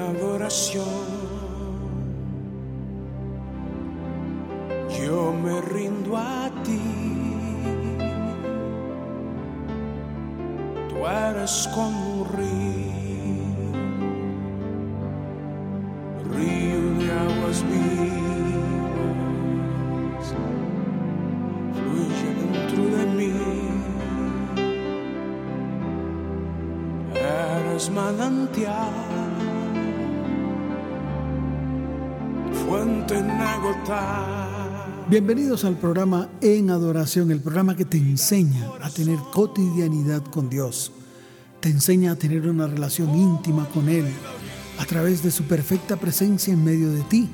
adoración. Yo me rindo a ti. Tú eres como un río, Bienvenidos al programa En Adoración, el programa que te enseña a tener cotidianidad con Dios. Te enseña a tener una relación íntima con Él a través de su perfecta presencia en medio de ti,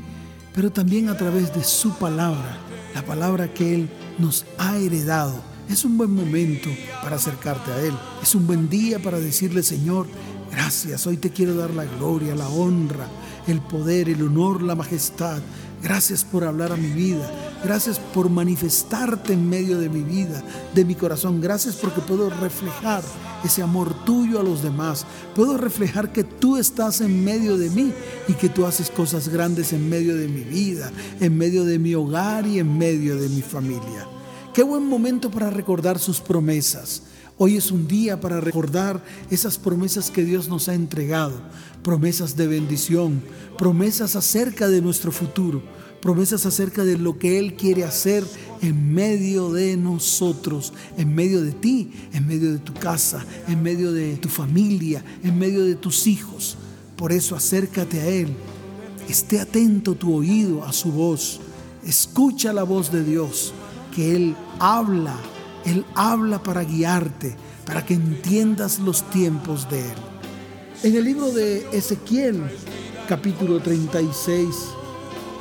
pero también a través de su palabra, la palabra que Él nos ha heredado. Es un buen momento para acercarte a Él. Es un buen día para decirle, Señor, gracias. Hoy te quiero dar la gloria, la honra, el poder, el honor, la majestad. Gracias por hablar a mi vida. Gracias por manifestarte en medio de mi vida, de mi corazón. Gracias porque puedo reflejar ese amor tuyo a los demás. Puedo reflejar que tú estás en medio de mí y que tú haces cosas grandes en medio de mi vida, en medio de mi hogar y en medio de mi familia. Qué buen momento para recordar sus promesas. Hoy es un día para recordar esas promesas que Dios nos ha entregado, promesas de bendición, promesas acerca de nuestro futuro, promesas acerca de lo que Él quiere hacer en medio de nosotros, en medio de ti, en medio de tu casa, en medio de tu familia, en medio de tus hijos. Por eso acércate a Él, esté atento tu oído a su voz, escucha la voz de Dios, que Él habla él habla para guiarte, para que entiendas los tiempos de Él. En el libro de Ezequiel, capítulo 36,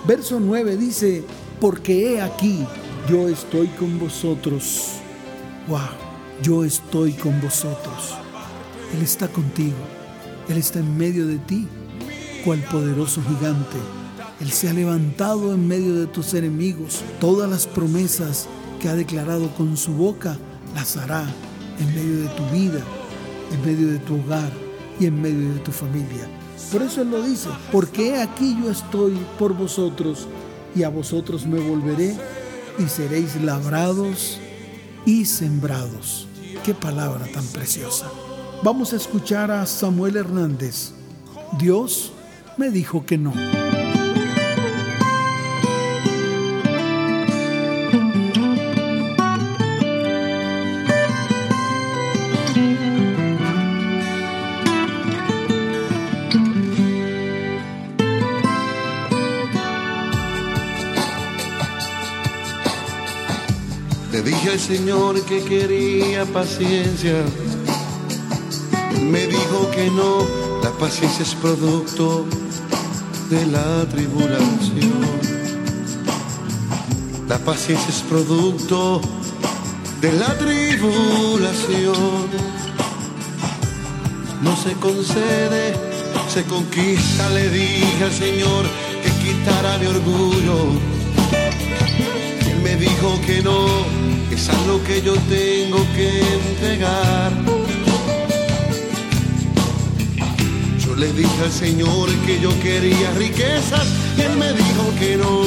verso 9 dice, porque he aquí, yo estoy con vosotros. Wow, yo estoy con vosotros. Él está contigo. Él está en medio de ti, cual poderoso gigante. Él se ha levantado en medio de tus enemigos. Todas las promesas que ha declarado con su boca, las hará en medio de tu vida, en medio de tu hogar y en medio de tu familia. Por eso Él lo dice, porque aquí yo estoy por vosotros y a vosotros me volveré y seréis labrados y sembrados. Qué palabra tan preciosa. Vamos a escuchar a Samuel Hernández. Dios me dijo que no. Señor que quería paciencia. me dijo que no, la paciencia es producto de la tribulación. La paciencia es producto de la tribulación. No se concede, se conquista, le dije al Señor que quitara mi orgullo. Él me dijo que no es algo que yo tengo que entregar. Yo le dije al Señor que yo quería riquezas y Él me dijo que no.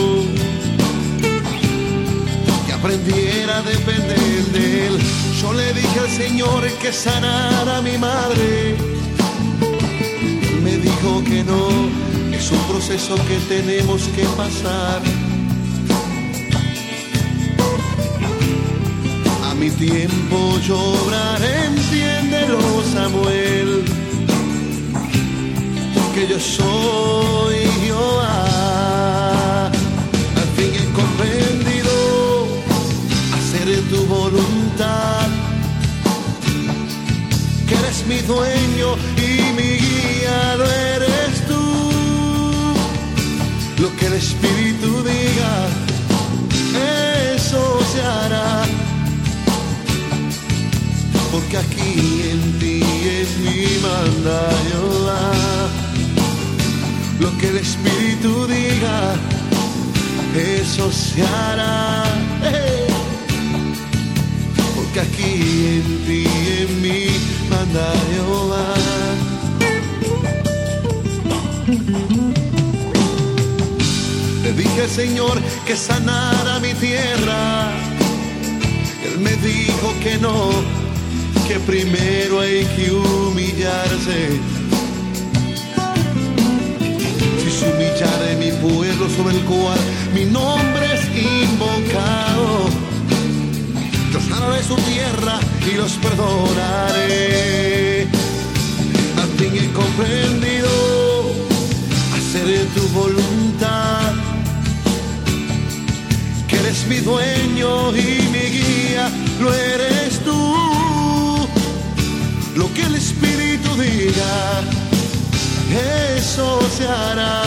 Que aprendiera a depender de Él. Yo le dije al Señor que sanara a mi madre. Él me dijo que no. Es un proceso que tenemos que pasar mi tiempo lloraré, entiéndelo Samuel, que yo soy yo. al fin he comprendido hacer tu voluntad, que eres mi dueño y mi guía, no eres tú. Lo que el Espíritu porque aquí en ti es mi manda Lo que el Espíritu diga, eso se hará. Porque aquí en ti en mi manda Le dije, Señor, que sanara mi tierra. Él me dijo que no, que primero hay que humillarse. Si se humillare mi pueblo sobre el cual mi nombre es invocado, yo sanaré su tierra y los perdonaré. Al fin he comprendido hacer tu voluntad que eres mi dueño y mi guía, lo eres tú. Eso se hará.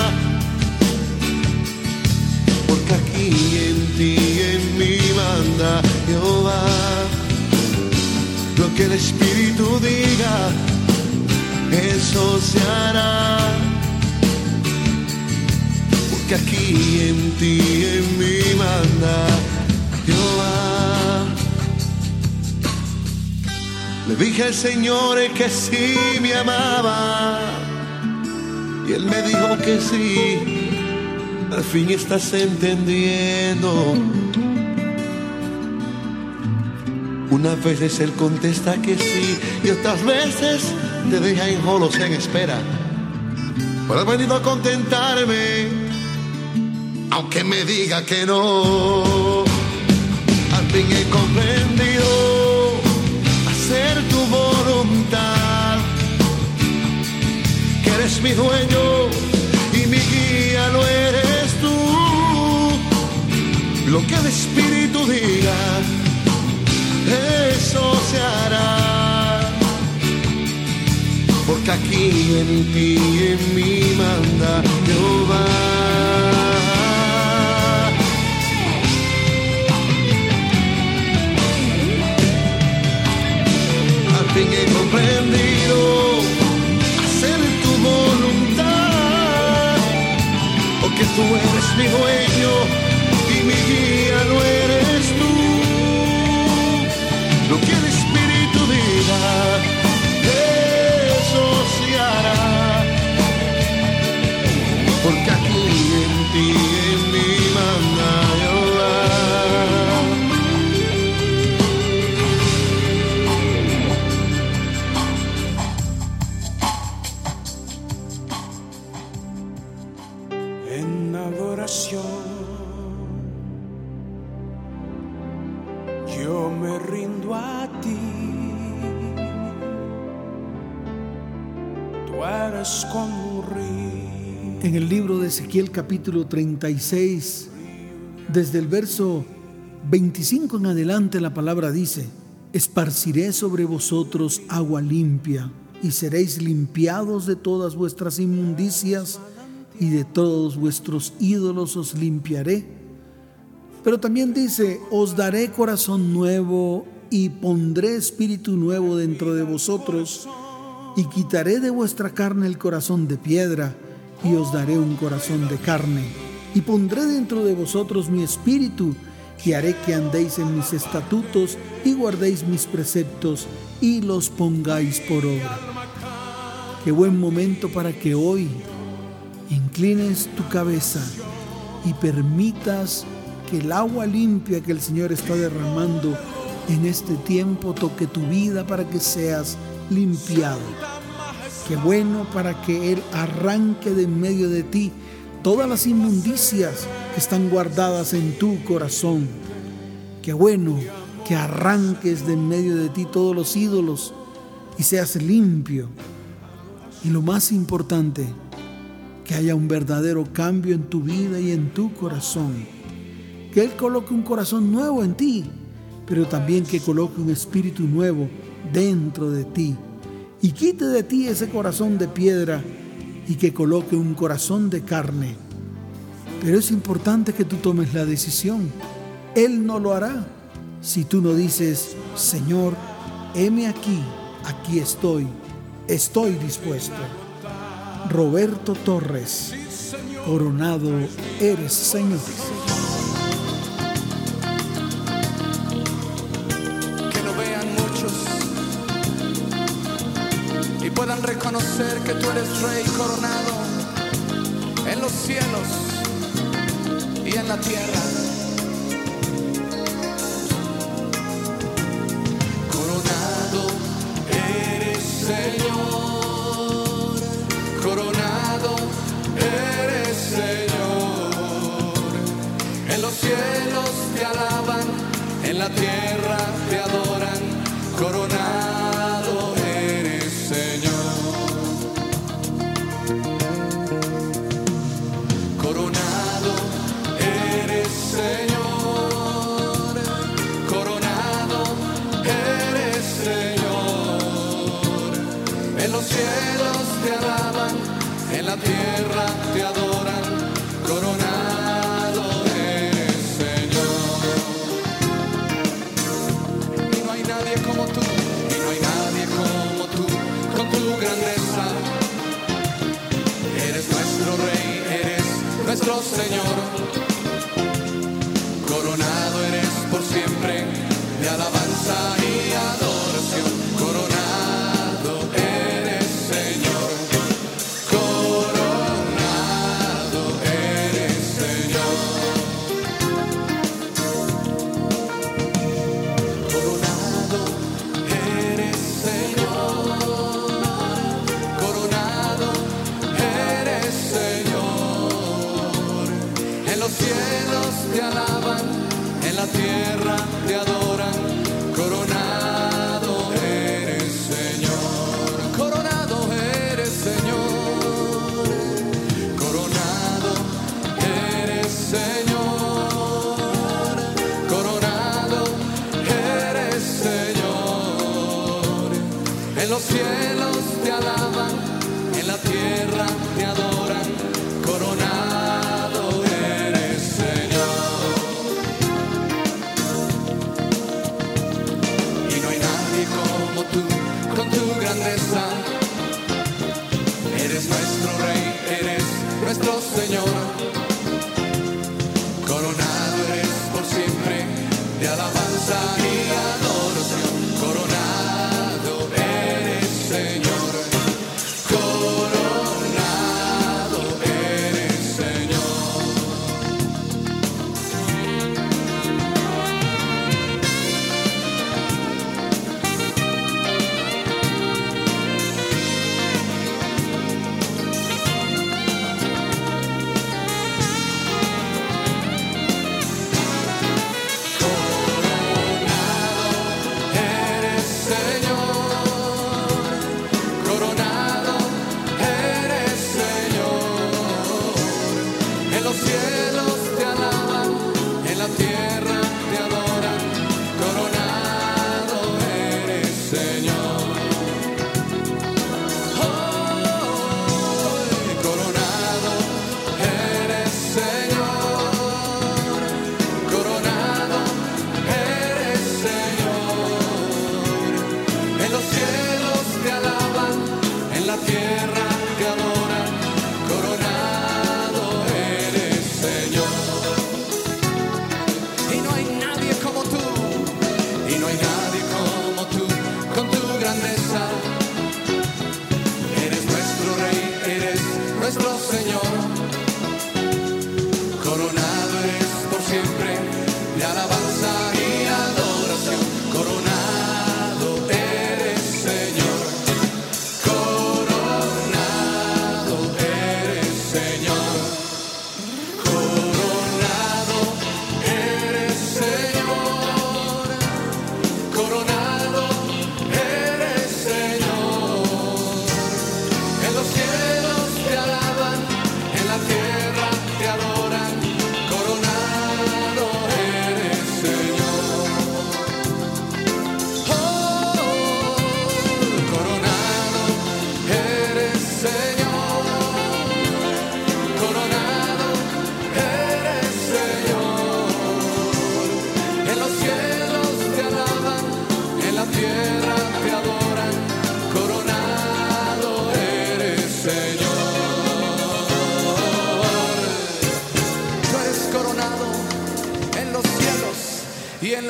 Porque aquí en ti, en mi manda Jehová. Lo que el Espíritu diga, eso se hará porque aquí en ti, en mi manda Le dije al Señor que sí me amaba y Él me dijo que sí. Al fin estás entendiendo. Unas veces Él contesta que sí y otras veces te deja en jolos en espera. Pero he venido a contentarme aunque me diga que no. Al fin he comprendido mi dueño y mi guía lo eres tú. Lo que el Espíritu diga, eso se hará. Porque aquí en ti, en mí manda Jehová. fin he comprendido tú eres mi dueño capítulo 36, desde el verso 25 en adelante la palabra dice, esparciré sobre vosotros agua limpia y seréis limpiados de todas vuestras inmundicias y de todos vuestros ídolos os limpiaré. Pero también dice, os daré corazón nuevo y pondré espíritu nuevo dentro de vosotros y quitaré de vuestra carne el corazón de piedra y os daré un corazón de carne. Y pondré dentro de vosotros mi espíritu y haré que andéis en mis estatutos y guardéis mis preceptos y los pongáis por obra. Qué buen momento para que hoy inclines tu cabeza y permitas que el agua limpia que el Señor está derramando en este tiempo toque tu vida para que seas limpiado. Qué bueno para que Él arranque de en medio de ti todas las inmundicias que están guardadas en tu corazón. Qué bueno que arranques de en medio de ti todos los ídolos y seas limpio. Y lo más importante, que haya un verdadero cambio en tu vida y en tu corazón. Que Él coloque un corazón nuevo en ti, pero también que coloque un espíritu nuevo dentro de ti. Y quite de ti ese corazón de piedra y que coloque un corazón de carne. Pero es importante que tú tomes la decisión. Él no lo hará si tú no dices, Señor, heme aquí, aquí estoy, estoy dispuesto. Roberto Torres, coronado eres Señor. eres rey coronado en los cielos y en la tierra.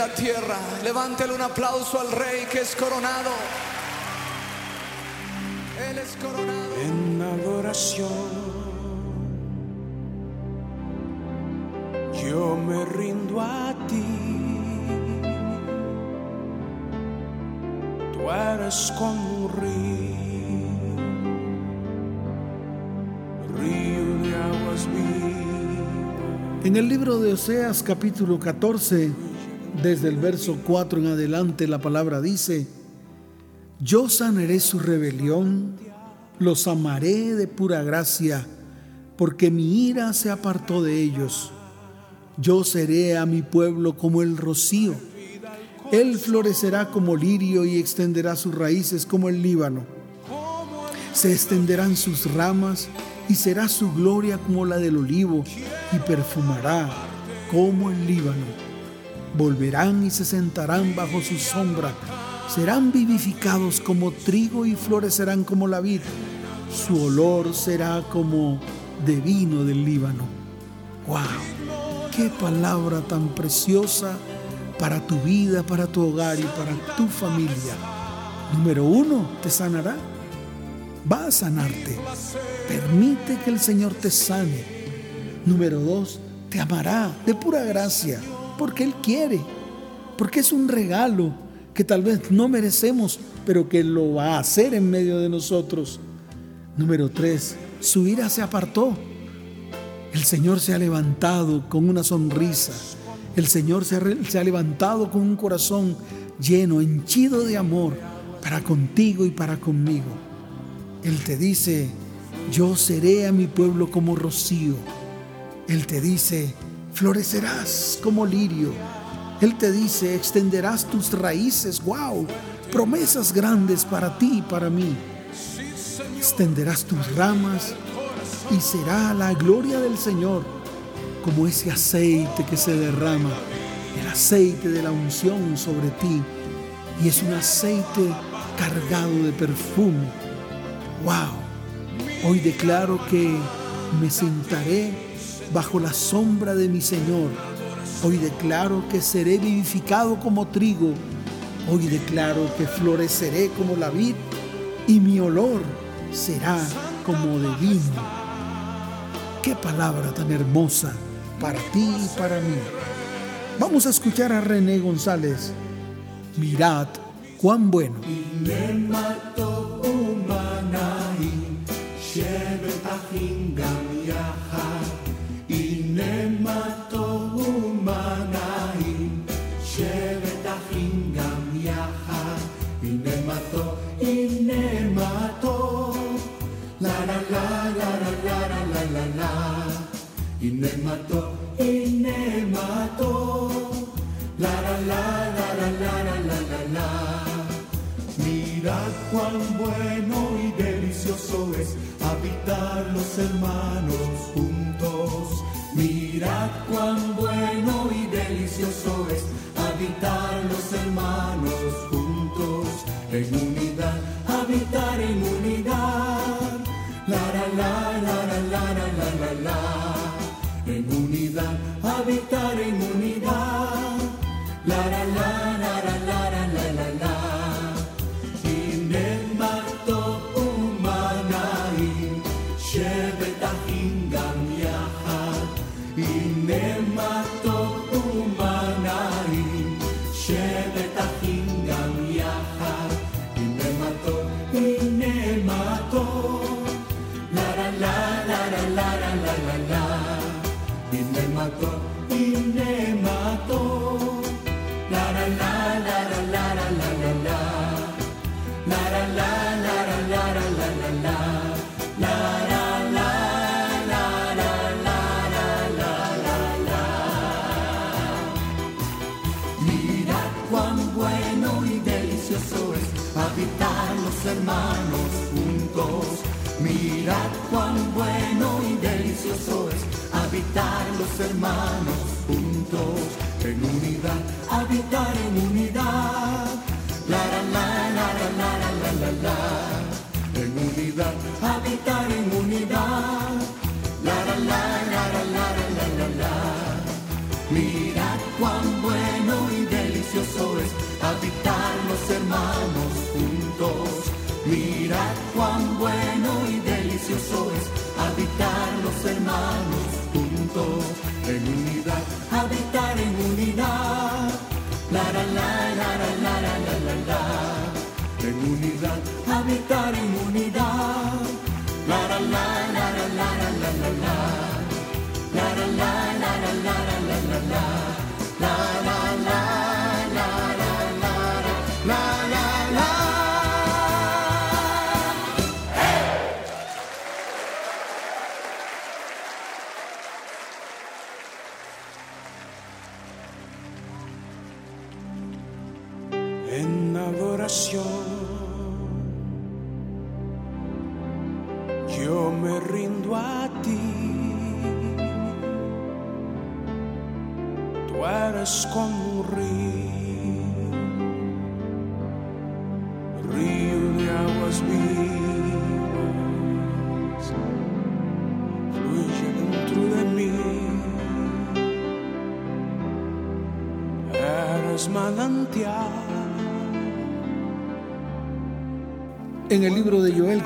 la tierra. Levántele un aplauso al Rey que es coronado. Él es coronado. En adoración, yo me rindo a ti. Tú eres como un río, río de aguas vivas. En el libro de Oseas capítulo 14, desde el verso 4 en adelante, la palabra dice, yo sanaré su rebelión, los amaré de pura gracia, porque mi ira se apartó de ellos. Yo seré a mi pueblo como el rocío. Él florecerá como lirio y extenderá sus raíces como el Líbano. Se extenderán sus ramas y será su gloria como la del olivo y perfumará como el Líbano. Volverán y se sentarán bajo su sombra serán vivificados como trigo y florecerán como la vid. Su olor será como de vino del Líbano. ¡Wow! ¡Qué palabra tan preciosa para tu vida, para tu hogar y para tu familia! Número uno, te sanará. Va a sanarte. Permite que el Señor te sane. Número dos, te amará de pura gracia, porque Él quiere, porque es un regalo que tal vez no merecemos, pero que lo va a hacer en medio de nosotros. Número tres, su ira se apartó. El Señor se ha levantado con una sonrisa. El Señor se ha, se ha levantado con un corazón lleno, henchido de amor para contigo y para conmigo. Él te dice, yo seré a mi pueblo como rocío. Él te dice, florecerás como lirio él te dice, extenderás tus raíces, wow, promesas grandes para ti y para mí. Extenderás tus ramas y será la gloria del Señor como ese aceite que se derrama, el aceite de la unción sobre ti. Y es un aceite cargado de perfume. Wow, hoy declaro que me sentaré bajo la sombra de mi Señor Hoy declaro que seré vivificado como trigo. Hoy declaro que floreceré como la vid y mi olor será como de vino. Qué palabra tan hermosa para ti y para mí. Vamos a escuchar a René González. Mirad cuán bueno. Mató y me mató. La la la la la la la la la Mirad cuán bueno y delicioso es habitar los hermanos juntos. Mirad cuán bueno y delicioso es habitar los hermanos juntos. En unidad, habitar en unidad. La la la la la la la la la en unidad, habitar en unidad. habitar los hermanos juntos en unidad, habitar en unidad. La la la la la la la la en unidad, habitar en unidad. La la la la la la la la Mira cuán bueno y delicioso es habitar los hermanos juntos. Mira cuán bueno y delicioso es habitar los hermanos en unidad, habitar en unidad. La la la la la la la la la la. En unidad, habitar en unidad. La la la la la la la la la la. La la la la la la la la la la. La la la la la la la la la.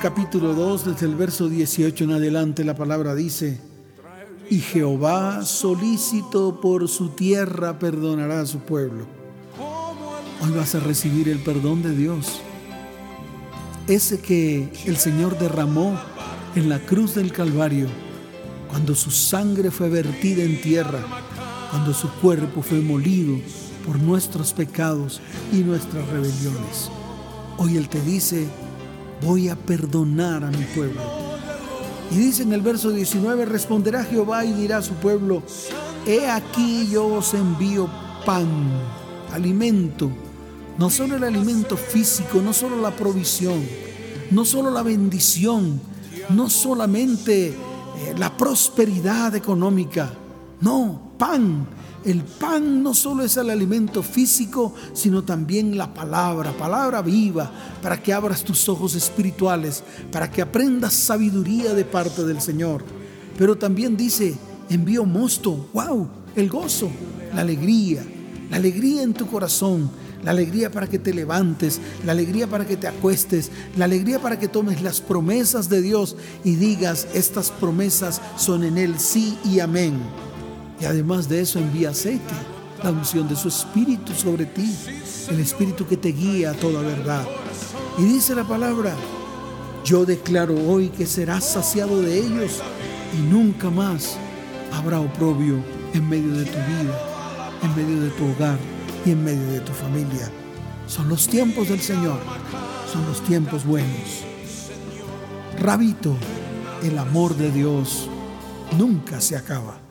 Capítulo 2, desde el verso 18 en adelante, la palabra dice, y Jehová solícito por su tierra perdonará a su pueblo. Hoy vas a recibir el perdón de Dios. Ese que el Señor derramó en la cruz del Calvario, cuando su sangre fue vertida en tierra, cuando su cuerpo fue molido por nuestros pecados y nuestras rebeliones. Hoy Él te dice, voy a perdonar a mi pueblo. Y dice en el verso 19, responderá Jehová y dirá a su pueblo, he aquí yo os envío pan, alimento, no solo el alimento físico, no solo la provisión, no solo la bendición, no solamente eh, la prosperidad económica, no, pan. El pan no solo es el alimento físico, sino también la palabra, palabra viva, para que abras tus ojos espirituales, para que aprendas sabiduría de parte del Señor. Pero también dice, envío mosto, wow, el gozo, la alegría, la alegría en tu corazón, la alegría para que te levantes, la alegría para que te acuestes, la alegría para que tomes las promesas de Dios y digas, estas promesas son en Él sí y amén. Y además de eso envía aceite, la unción de su Espíritu sobre ti, el Espíritu que te guía a toda verdad. Y dice la palabra, yo declaro hoy que serás saciado de ellos y nunca más habrá oprobio en medio de tu vida, en medio de tu hogar y en medio de tu familia. Son los tiempos del Señor, son los tiempos buenos. Rabito, el amor de Dios nunca se acaba.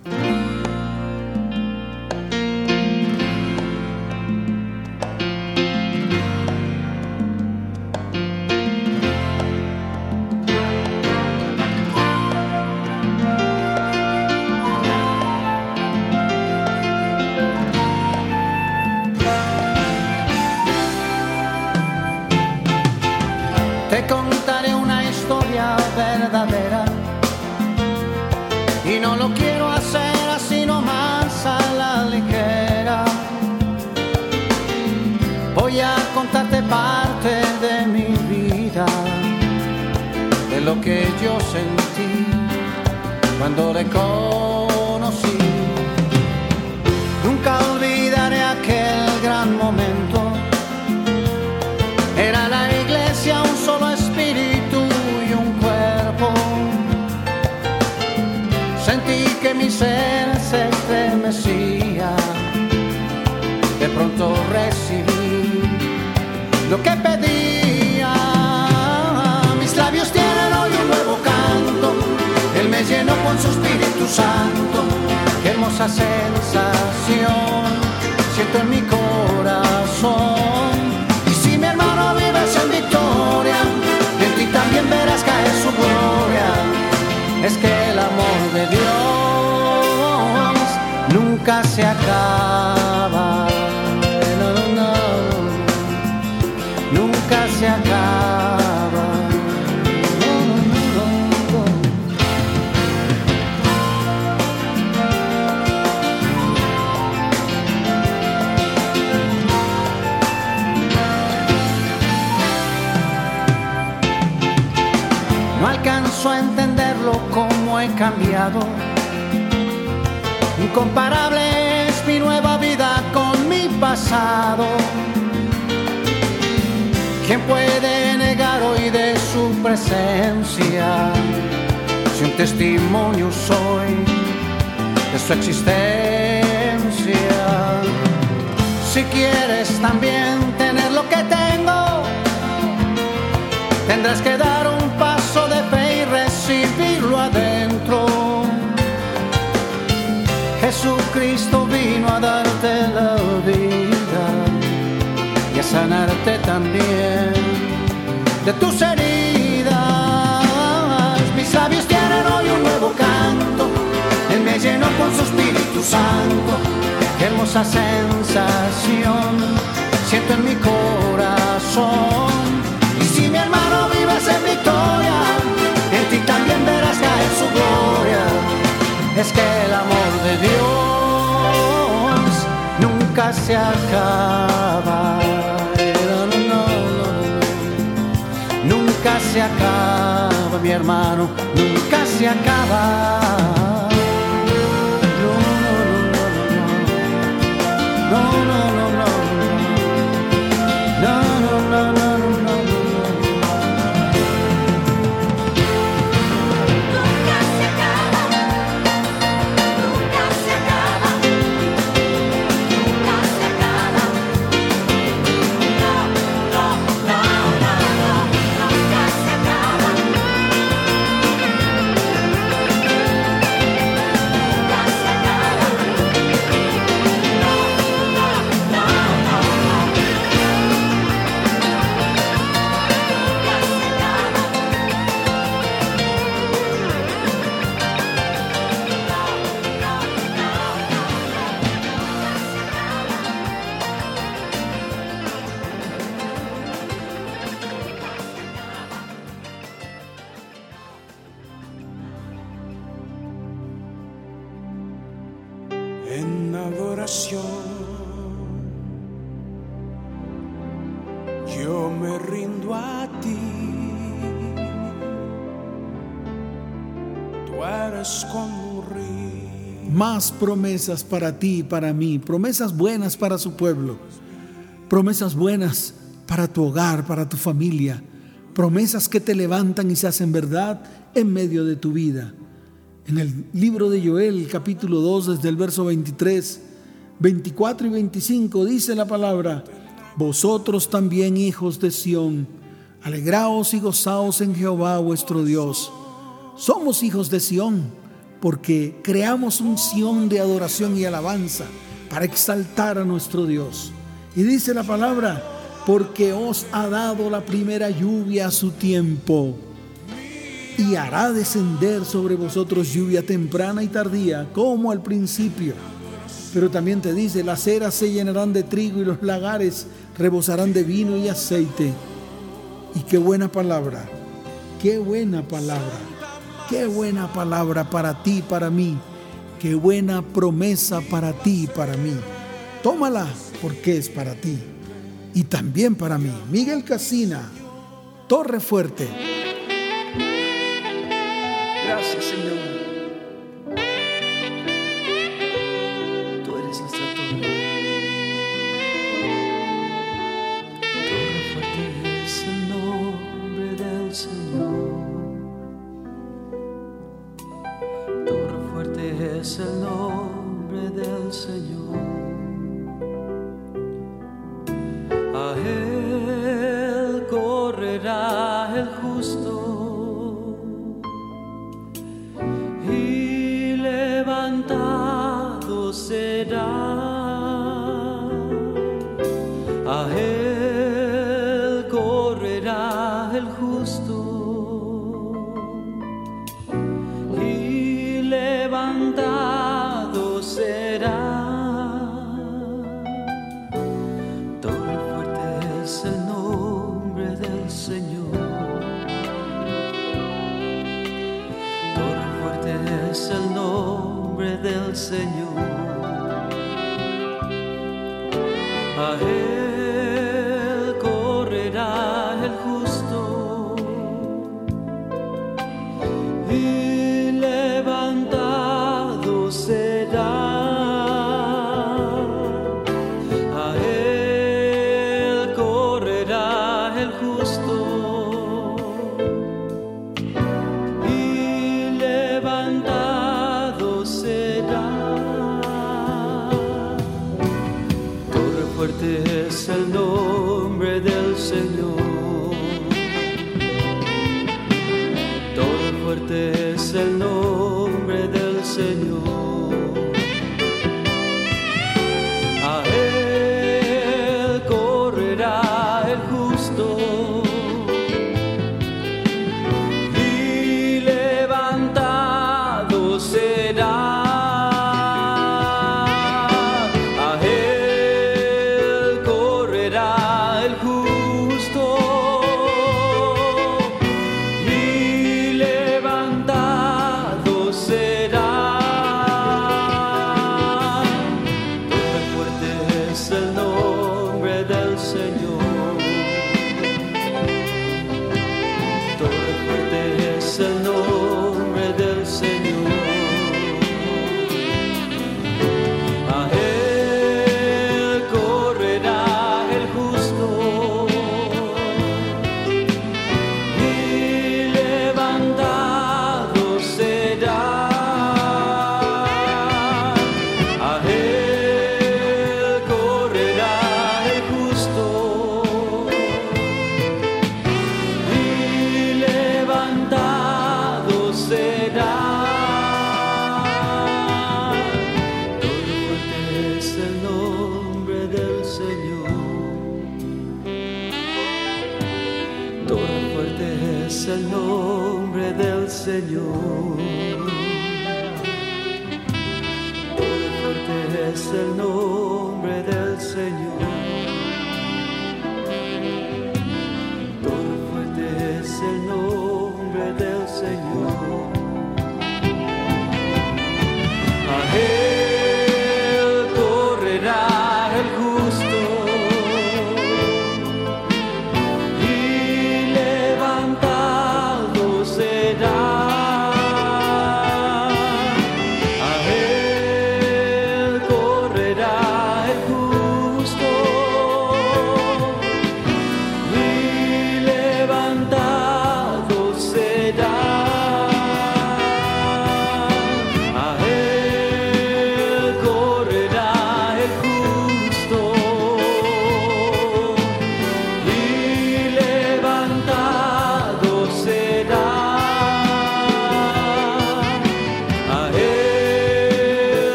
Cuando le conocí. Nunca olvidaré aquel gran momento. Era la iglesia un solo espíritu y un cuerpo. Sentí que mi ser se estremecía. De pronto recibí lo que pedía. Su Espíritu Santo. Qué hermosa sensación siento en mi corazón. Y si mi hermano vives en victoria, en ti también verás caer su gloria. Es que el amor de Dios nunca se acaba. Nunca se acaba. Cambiado. Incomparable es mi nueva vida con mi pasado. ¿Quién puede negar hoy de su presencia? Si un testimonio soy de su existencia. Si quieres también tener lo que tengo, tendrás que dar un Jesucristo vino a darte la vida y a sanarte también de tus heridas. Mis labios tienen hoy un nuevo canto, Él me llenó con su Espíritu Santo. Qué hermosa sensación siento en mi corazón. Y si mi hermano vives en victoria, acaba. No, no, no. Nunca se acaba, mi hermano, nunca se acaba. Promesas para ti y para mí, promesas buenas para su pueblo, promesas buenas para tu hogar, para tu familia, promesas que te levantan y se hacen verdad en medio de tu vida. En el libro de Joel, capítulo 2, desde el verso 23, 24 y 25, dice la palabra, vosotros también hijos de Sión, alegraos y gozaos en Jehová vuestro Dios. Somos hijos de Sión porque creamos un Sión de adoración y alabanza para exaltar a nuestro Dios. Y dice la palabra, porque os ha dado la primera lluvia a su tiempo y hará descender sobre vosotros lluvia temprana y tardía, como al principio. Pero también te dice, las eras se llenarán de trigo y los lagares rebosarán de vino y aceite. Y qué buena palabra, qué buena palabra, qué buena palabra para ti, para mí, qué buena promesa para ti y para mí. Tómala porque es para ti y también para mí. Miguel Casina, Torre Fuerte. Gracias, Señor. Señor. A él Señor. Torre fuerte es el nombre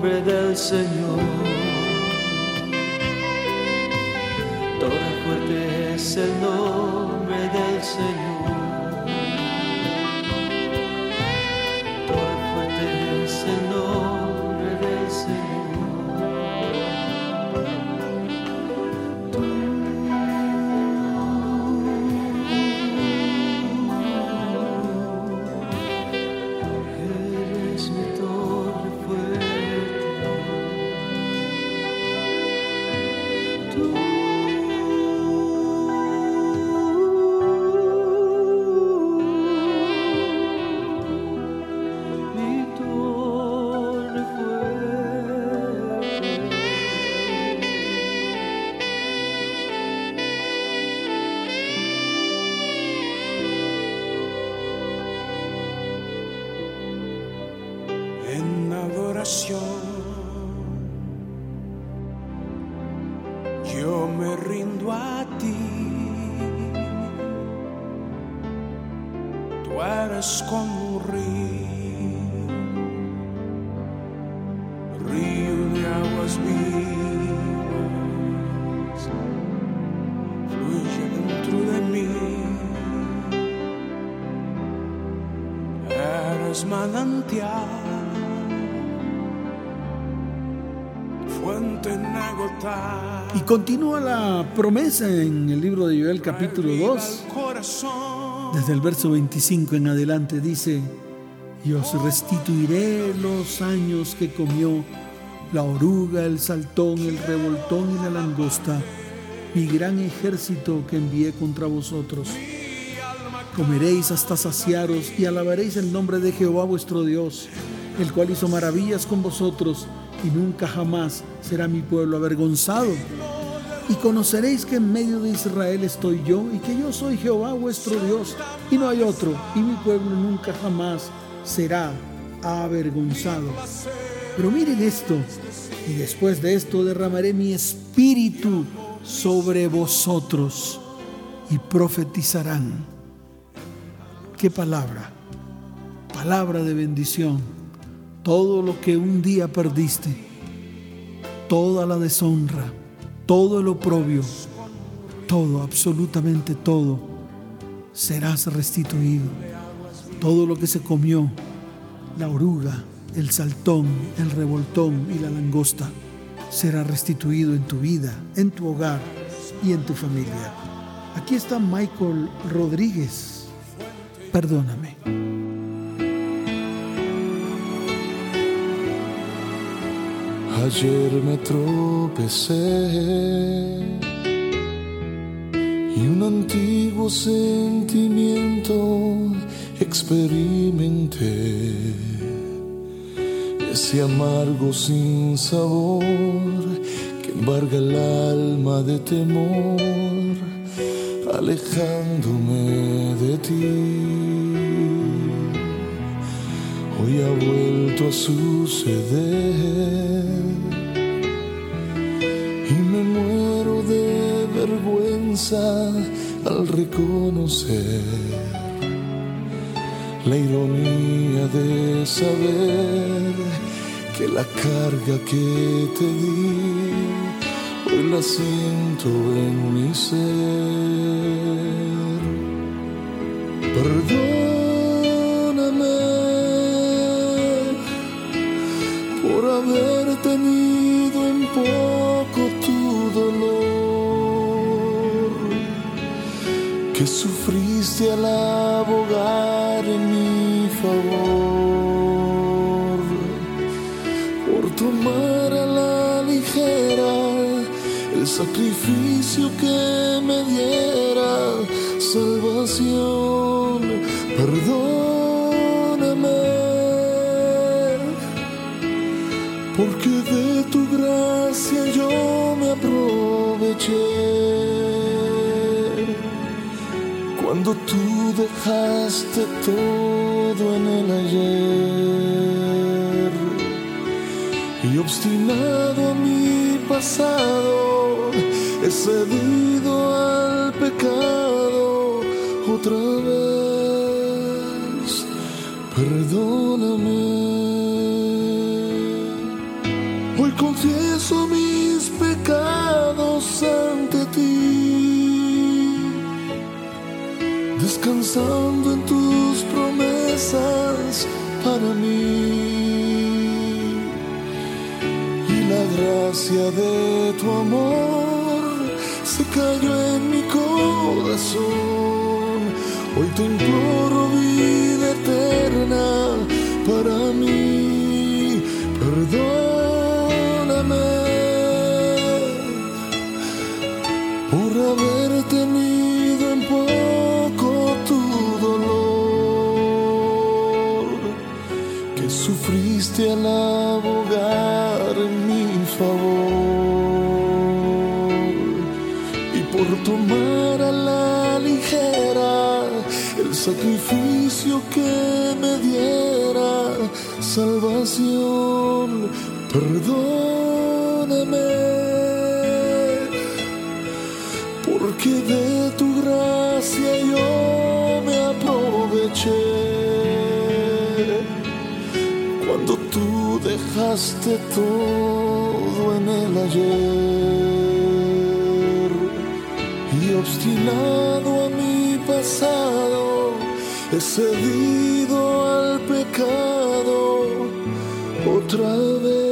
nombre del Señor. Torre fuerte es el nombre del Señor. Continúa la promesa en el libro de Joel capítulo 2, Corazón. desde el verso 25 en adelante dice, y os restituiré los años que comió la oruga, el saltón, el revoltón y la langosta, mi gran ejército que envié contra vosotros. Comeréis hasta saciaros y alabaréis el nombre de Jehová vuestro Dios, el cual hizo maravillas con vosotros y nunca jamás será mi pueblo avergonzado. Y conoceréis que en medio de Israel estoy yo y que yo soy Jehová vuestro Dios y no hay otro, y mi pueblo nunca jamás será avergonzado. Pero miren esto, y después de esto derramaré mi espíritu sobre vosotros y profetizarán. ¿Qué palabra? Palabra de bendición. Todo lo que un día perdiste, toda la deshonra, todo el oprobio, todo, absolutamente todo, serás restituido. Todo lo que se comió, la oruga, el saltón, el revoltón y la langosta, será restituido en tu vida, en tu hogar y en tu familia. Aquí está Michael Rodríguez. Perdóname. Ayer me tropecé y un antiguo sentimiento experimenté. Ese amargo sin sabor que embarga el alma de temor, alejándome de ti. Hoy ha vuelto a suceder y me muero de vergüenza al reconocer la ironía de saber que la carga que te di hoy la siento en mi ser. Perdóname haber tenido en poco tu dolor. Que sufriste al abogar en mi favor. Por tomar a la ligera el sacrificio que me diera salvación perdóname cuando tú dejaste todo en el ayer. Y obstinado mi pasado he cedido al pecado otra vez. Perdóname descansando en tus promesas para mí. Y la gracia de tu amor se cayó en mi corazón. Hoy te imploro vida eterna para mí. Perdóname por haber tenido que me diera salvación perdóname porque de tu gracia yo me aproveché. Cuando tú dejaste todo en el ayer y obstinado a mi pasado, he cedido al pecado otra vez.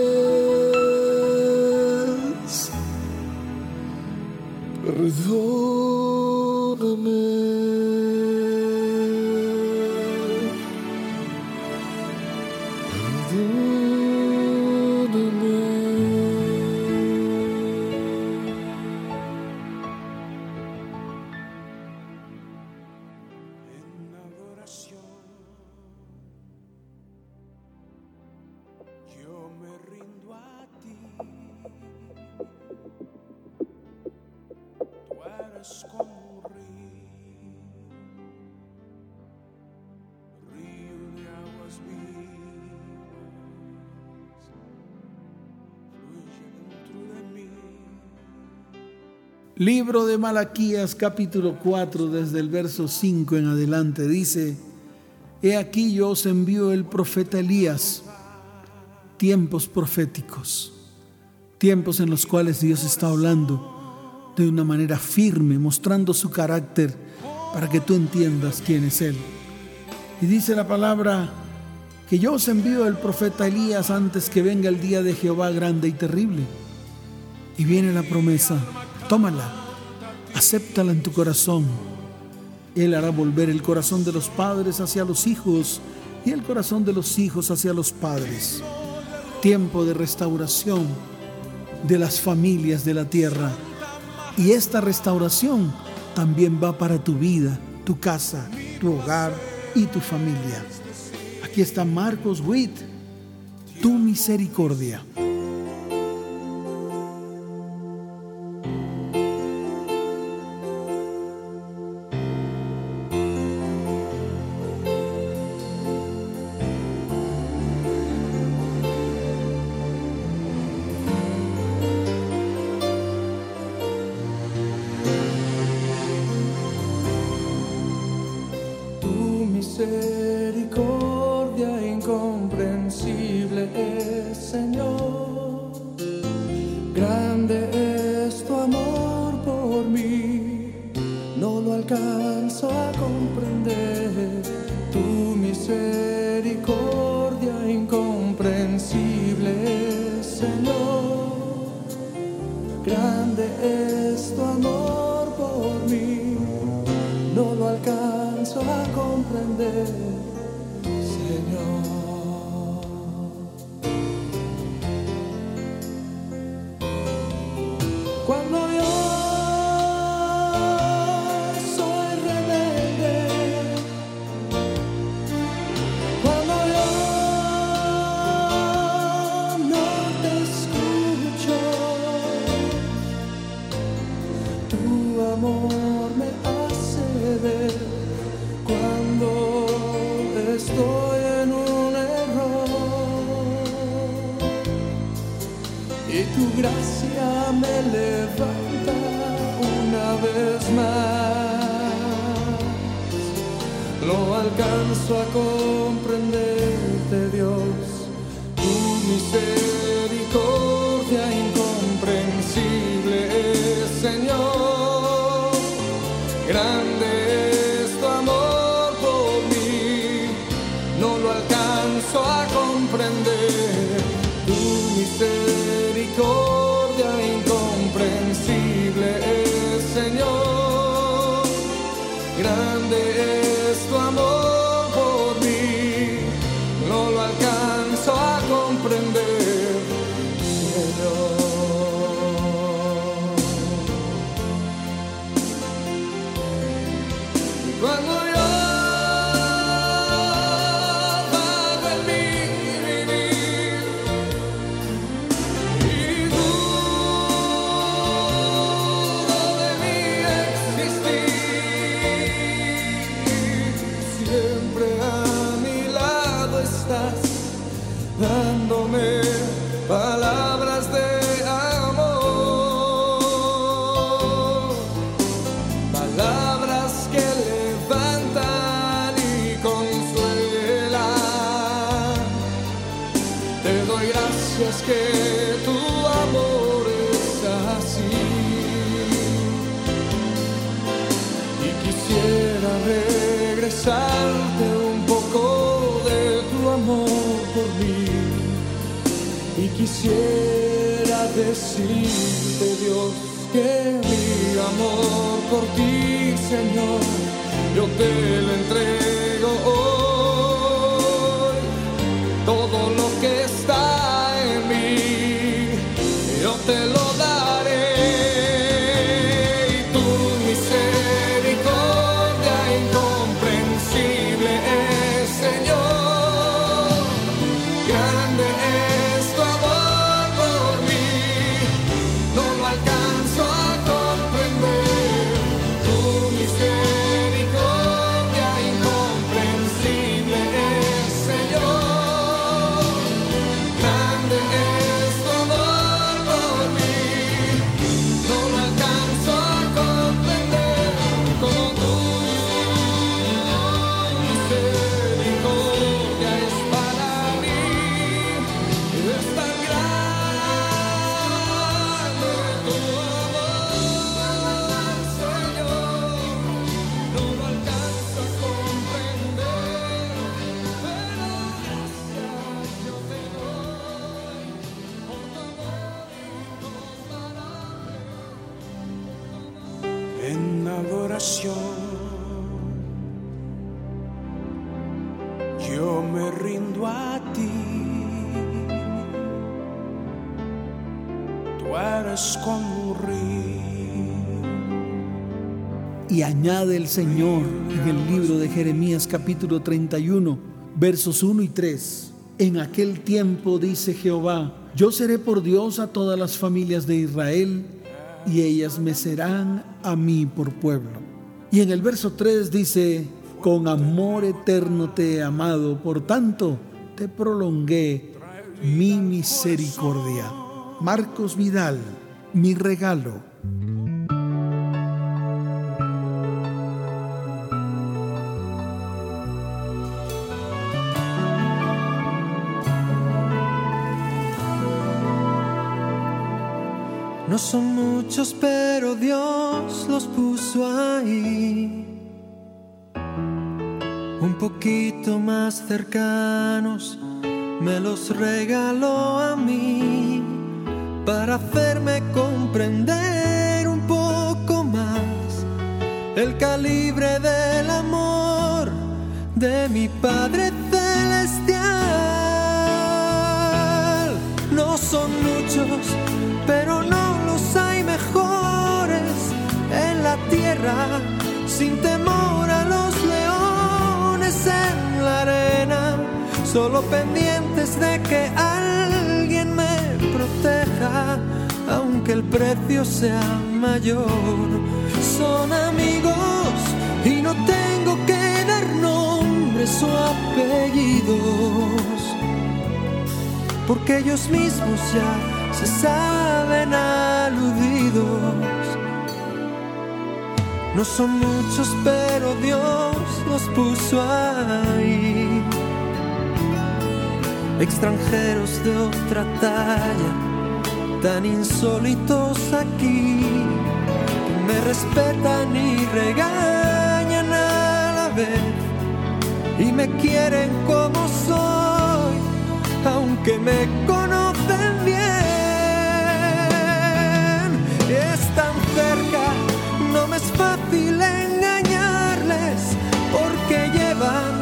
Libro de Malaquías capítulo 4 desde el verso 5 en adelante dice, He aquí yo os envío el profeta Elías, tiempos proféticos, tiempos en los cuales Dios está hablando de una manera firme, mostrando su carácter para que tú entiendas quién es Él. Y dice la palabra que yo os envío el profeta Elías antes que venga el día de Jehová grande y terrible. Y viene la promesa, tómala, acéptala en tu corazón. Él hará volver el corazón de los padres hacia los hijos y el corazón de los hijos hacia los padres. Tiempo de restauración de las familias de la tierra. Y esta restauración también va para tu vida, tu casa, tu hogar y tu familia. Aquí está Marcos Witt, tu misericordia. Que tu amor es así. Y quisiera regresarte un poco de tu amor por mí. Y quisiera decirte, Dios, que mi amor por ti, Señor, yo te lo entrego Y añade el Señor en el libro de Jeremías capítulo 31, versos 1 y 3. En aquel tiempo dice Jehová, yo seré por Dios a todas las familias de Israel y ellas me serán a mí por pueblo. Y en el verso 3 dice, con amor eterno te he amado, por tanto te prolongué mi misericordia. Marcos Vidal, mi regalo. No son muchos, pero Dios los puso ahí. Un poquito más cercanos, me los regaló a mí para hacerme comprender un poco más el calibre del amor de mi Padre Celestial. No son muchos, pero no los hay mejores en la tierra, sin temor a los leones en la arena, solo pendientes de que me proteja, aunque el precio sea mayor. Son amigos y no tengo que dar nombres o apellidos porque ellos mismos ya se saben aludidos. No son muchos, pero Dios los puso ahí. Extranjeros de otra talla, tan insólitos aquí, me respetan y regañan a la vez y me quieren como soy aunque me conocen bien. Están cerca, no me es fácil engañarles, porque llevan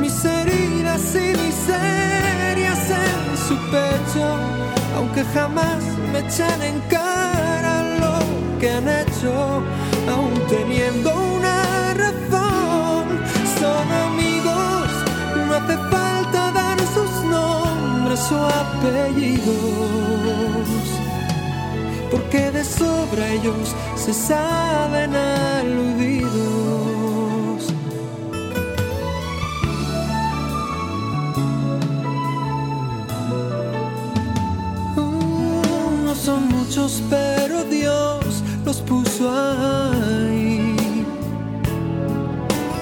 mis heridas y miserias en aunque jamás me echan en cara lo que han hecho, aún teniendo una razón. Son amigos, no hace falta dar sus nombres o apellidos, porque de sobra ellos se saben aludidos. Puso ahí.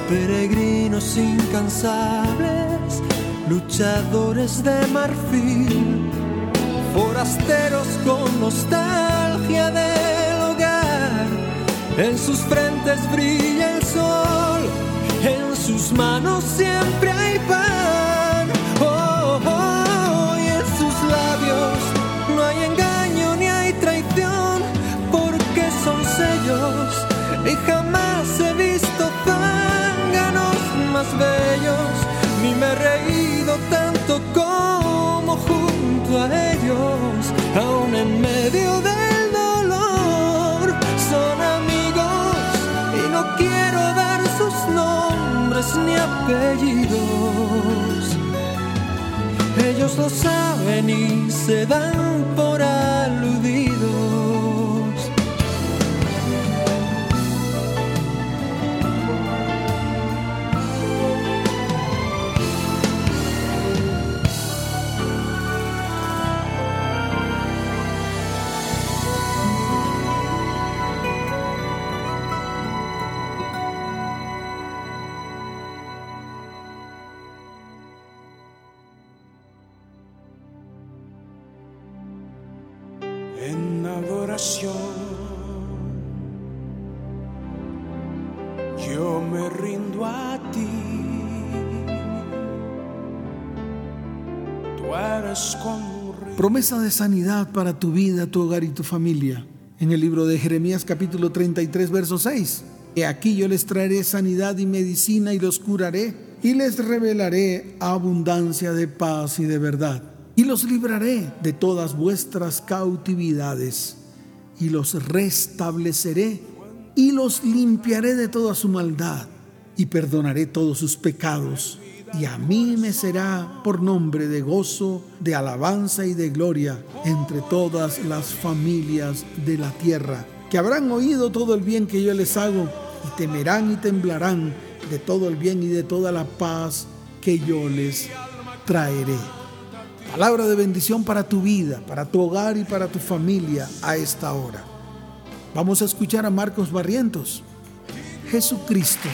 Peregrinos incansables, luchadores de marfil, forasteros con nostalgia del hogar. En sus frentes brilla el sol, en sus manos siempre hay pan. Me he reído tanto como junto a ellos, aún en medio del dolor. Son amigos y no quiero dar sus nombres ni apellidos. Ellos lo saben y se dan por aludidos. De sanidad para tu vida, tu hogar y tu familia. En el libro de Jeremías capítulo 33, verso 6. He aquí yo les traeré sanidad y medicina y los curaré y les revelaré abundancia de paz y de verdad. Y los libraré de todas vuestras cautividades y los restableceré y los limpiaré de toda su maldad y perdonaré todos sus pecados. Y a mí me será por nombre de gozo, de alabanza y de gloria entre todas las familias de la tierra, que habrán oído todo el bien que yo les hago y temerán y temblarán de todo el bien y de toda la paz que yo les traeré. Palabra de bendición para tu vida, para tu hogar y para tu familia a esta hora. Vamos a escuchar a Marcos Barrientos. Jesucristo.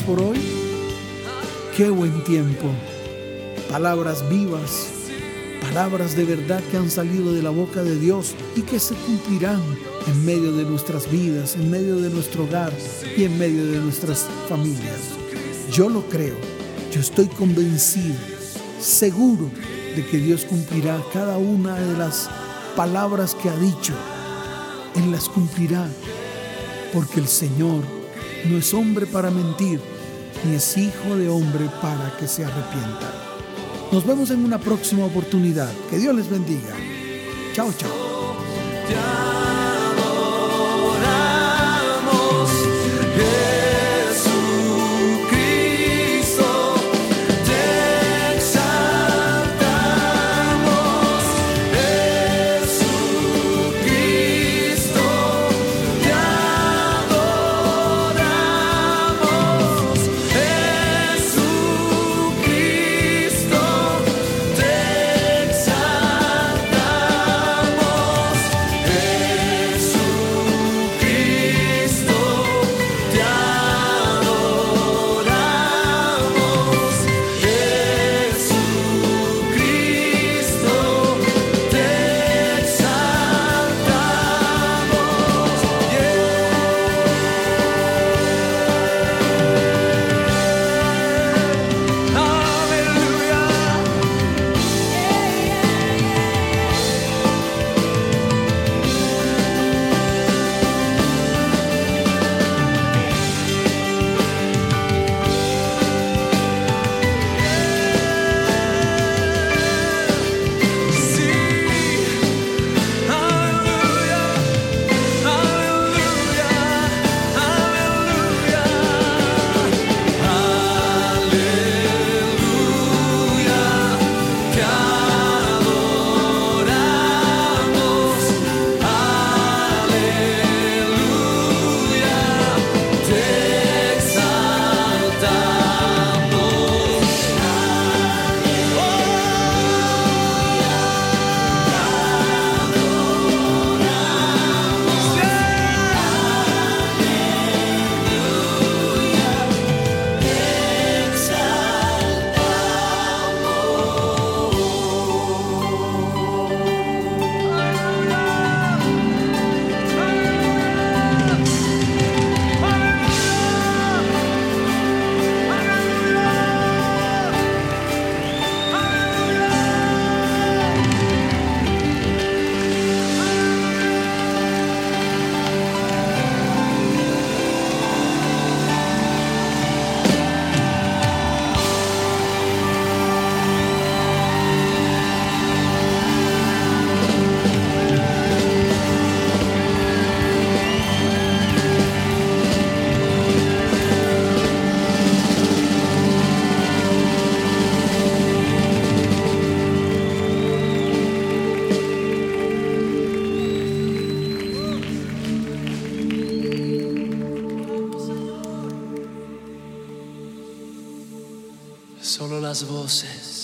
Por hoy. Qué buen tiempo. Palabras vivas, palabras de verdad que han salido de la boca de Dios y que se cumplirán en medio de nuestras vidas, en medio de nuestro hogar y en medio de nuestras familias. Yo lo creo. Yo estoy convencido, seguro de que Dios cumplirá cada una de las palabras que ha dicho. Él las cumplirá porque el Señor no es hombre para mentir, ni es hijo de hombre para que se arrepienta. Nos vemos en una próxima oportunidad. Que Dios les bendiga. Chao, chao. solo las voces.